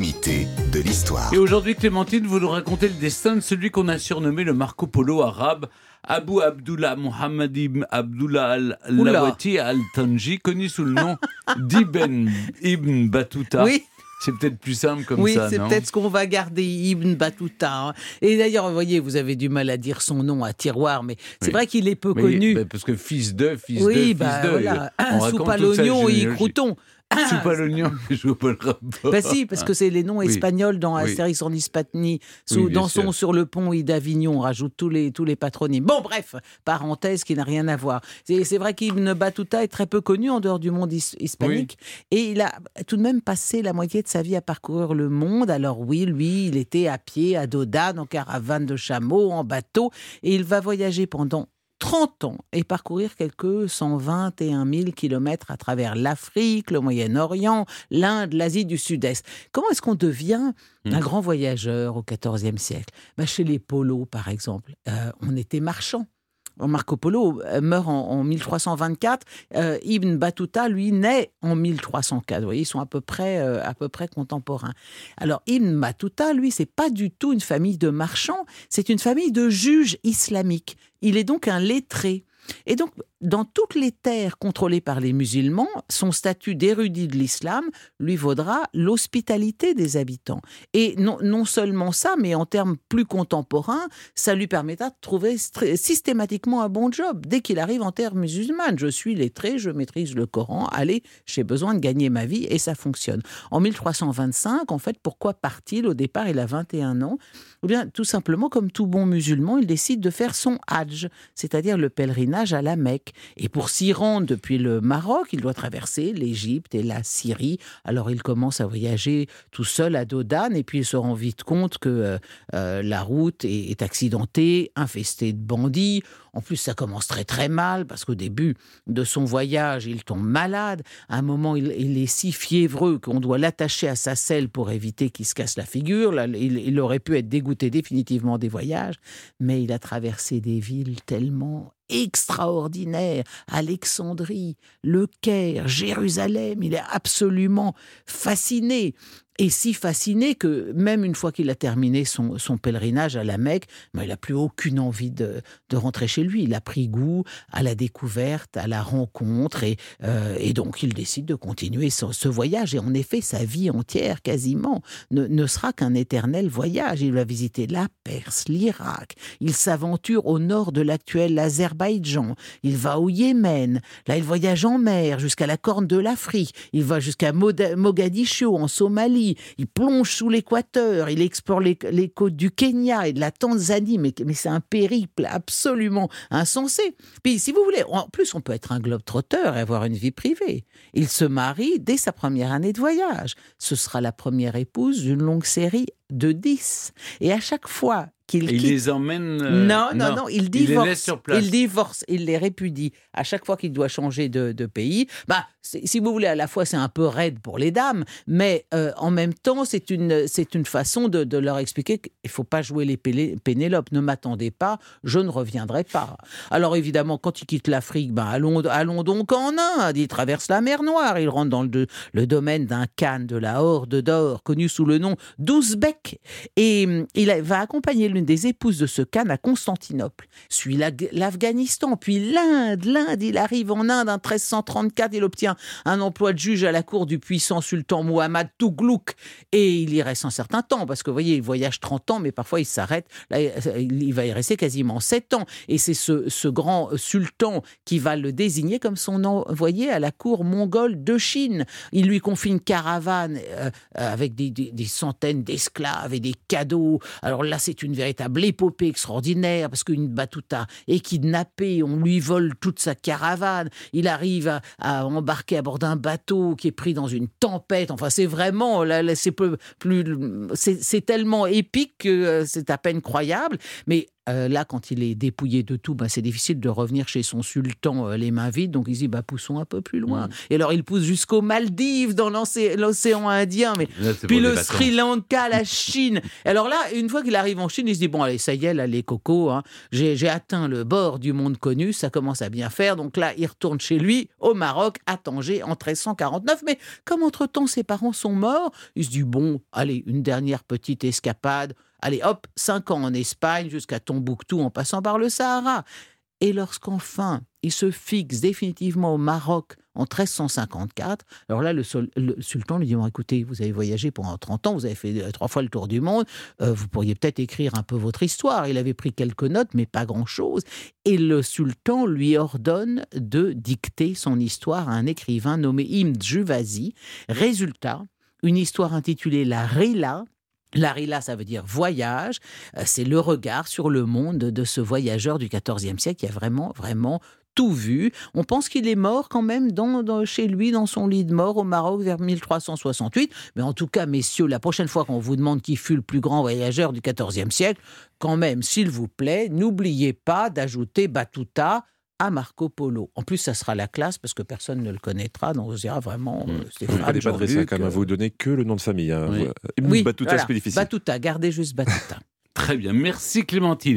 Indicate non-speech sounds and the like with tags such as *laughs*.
de l'histoire. Et aujourd'hui, Clémentine, vous nous racontez le destin de celui qu'on a surnommé le Marco Polo arabe, Abu Abdullah Muhammad ibn Abdullah al-Lawati al-Tanji, connu sous le nom *laughs* d'Ibn Ibn Battuta. Oui. C'est peut-être plus simple comme oui, ça, c'est non peut-être ce qu'on va garder, Ibn Battuta. hein. Et d'ailleurs, vous voyez, vous avez du mal à dire son nom à tiroir, mais c'est Oui. vrai qu'il est peu Mais- connu. bah, parce que fils de, fils de, oui, fils bah de. voilà. on raconte Soupe à l'oignon et crouton. Soupe à l'oignon, je vois pas le rapport. Bah si, parce que c'est les noms Oui. espagnols dans Oui. Astérix en Hispanie. Sous, Oui, sur le pont et d'Avignon, on rajoute tous les, tous les patronymes. Bon, bref, parenthèse qui n'a rien à voir. C'est c'est vrai qu'Ibn Battuta est très peu connu en dehors du monde his- hispanique. Et il a tout de même passé la moitié de sa vie à parcourir le monde. Alors oui, lui, il était à pied, à dos d'âne, en caravane de chameaux, en bateau. Et il va voyager pendant 30 ans et parcourir quelques 121 000 kilomètres à travers l'Afrique, le Moyen-Orient, l'Inde, l'Asie du Sud-Est. Comment est-ce qu'on devient Hmm. un grand voyageur au XIVe siècle? Ben, Chez les Polos, par exemple, euh, on était marchand. Marco Polo euh, meurt en, en 1324. euh, Ibn Battuta, lui, naît en 1304. Vous voyez, ils sont à peu près, euh, à peu près contemporains. Alors, Ibn Battuta, lui, c'est pas du tout une famille de marchands, c'est une famille de juges islamiques. Il est donc un lettré. Et donc, dans toutes les terres contrôlées par les musulmans, son statut d'érudit de l'islam lui vaudra l'hospitalité des habitants. Et non, seulement ça, mais en termes plus contemporains, ça lui permettra de trouver systématiquement un bon job. Dès qu'il arrive en terre musulmane, je suis lettré, je maîtrise le Coran, allez, j'ai besoin de gagner ma vie et ça fonctionne. En 1325, en fait, pourquoi part-il Au départ, il a 21 ans? Eh bien, tout simplement, comme tout bon musulman, il décide de faire son hajj, c'est-à-dire le pèlerinage à la Mecque. Et pour s'y rendre depuis le Maroc, il doit traverser l'Égypte et la Syrie. Alors, il commence à voyager tout seul à dos d'âne et puis il se rend vite compte que euh, euh, la route est, accidentée, infestée de bandits. En plus, ça commence très très mal parce qu'au début de son voyage, il tombe malade. À un moment, il, est si fiévreux qu'on doit l'attacher à sa selle pour éviter qu'il se casse la figure. Il aurait pu être dégoûté définitivement des voyages, mais il a traversé des villes tellement extraordinaires. Alexandrie, Le Caire, Jérusalem. Il est absolument fasciné. Et si fasciné que même une fois qu'il a terminé son, pèlerinage à la Mecque, ben, il n'a plus aucune envie de, rentrer chez lui. Il a pris goût à la découverte, à la rencontre, et, euh, donc il décide de continuer ce, voyage. Et en effet, sa vie entière, quasiment, ne, ne sera qu'un éternel voyage. Il va visiter la Perse, l'Irak, il s'aventure au nord de l'actuel Azerbaïdjan, il va au Yémen, là il voyage en mer jusqu'à la corne de l'Afrique, il va jusqu'à Mogadiscio en Somalie, il plonge sous l'équateur, il explore les, côtes du Kenya et de la Tanzanie, mais, mais c'est un périple absolument insensé. Puis si vous voulez, en plus on peut être un globe-trotteur et avoir une vie privée. Il se marie dès sa première année de voyage. Ce sera la première épouse d'une longue série de dix. Et à chaque fois qu'il il les emmène. euh, non, non, non, il les divorce. laisse sur place. Il divorce, il les répudie. À chaque fois qu'il doit changer de, de pays, bah, si vous voulez, à la fois c'est un peu raide pour les dames, mais euh, en même temps c'est une, c'est une façon de, de leur expliquer qu'il ne faut pas jouer les Pénélope. Ne m'attendez pas, je ne reviendrai pas. Alors évidemment, quand il quitte l'Afrique, ben, allons, allons donc en Inde. Il traverse la mer Noire, il rentre dans le, le domaine d'un Khan de la Horde d'Or, connu sous le nom d'Ouzbek. Et il va accompagner l'une des épouses de ce Khan à Constantinople, suit la- l'Afghanistan, puis l'Inde. L'Inde, il arrive en Inde en 1334, il obtient un emploi de juge à la cour du puissant sultan Muhammad Tughluk. Et il y reste un certain temps, parce que vous voyez, il voyage 30 ans, mais parfois il s'arrête. Il va y rester quasiment 7 ans. Et c'est ce, ce grand sultan qui va le désigner comme son envoyé à la cour mongole de Chine. Il lui confie une caravane euh, avec des, des- des centaines d'esclaves et des cadeaux. Alors là, c'est une véritable épopée extraordinaire parce qu'une Battuta est kidnappée, on lui vole toute sa caravane. Il arrive à, embarquer à bord d'un bateau qui est pris dans une tempête. Enfin, c'est vraiment, là, c'est plus, c'est c'est tellement épique que euh, c'est à peine croyable. Mais euh, là, quand il est dépouillé de tout, bah, c'est difficile de revenir chez son sultan les mains vides. Donc il dit, bah, poussons un peu plus loin. Mm. Et alors il pousse jusqu'aux Maldives, dans l'océan Indien, mais puis le Sri Lanka, la Chine. alors là, une fois qu'il arrive en Chine, il se dit, bon, allez, ça y est, là, les cocos, hein, j'ai atteint le bord du monde connu, ça commence à bien faire. Donc là, il retourne chez lui, au Maroc, à Tanger, en 1349. Mais comme entre-temps, ses parents sont morts, il se dit, bon, allez, une dernière petite escapade. Allez, hop, cinq ans en Espagne jusqu'à Tombouctou en passant par le Sahara. Et lorsqu'enfin il se fixe définitivement au Maroc en 1354, alors là, le, sultan lui dit écoutez, vous avez voyagé pendant 30 ans, vous avez fait trois fois le tour du monde, euh, vous pourriez peut-être écrire un peu votre histoire. Il avait pris quelques notes, mais pas grand-chose. Et le sultan lui ordonne de dicter son histoire à un écrivain nommé Ibn Juvazi. Résultat, une histoire intitulée La Rila, Larila, ça veut dire voyage. Euh, c'est le regard sur le monde de ce voyageur du XIVe siècle qui a vraiment, vraiment tout vu. On pense qu'il est mort quand même dans, chez lui, dans son lit de mort au Maroc vers 1368. Mais en tout cas, messieurs, la prochaine fois qu'on vous demande qui fut le plus grand voyageur du XIVe siècle, quand même, s'il vous plaît, n'oubliez pas d'ajouter Batuta à Marco Polo. En plus, ça sera la classe parce que personne ne le connaîtra, donc on dira vraiment euh, mmh. Vous n'allez pas adresser quand même, vous donnez que le nom de famille. Hein. Oui, Batuta, Batuta, gardez juste Batuta. *laughs* Très bien, merci Clémentine.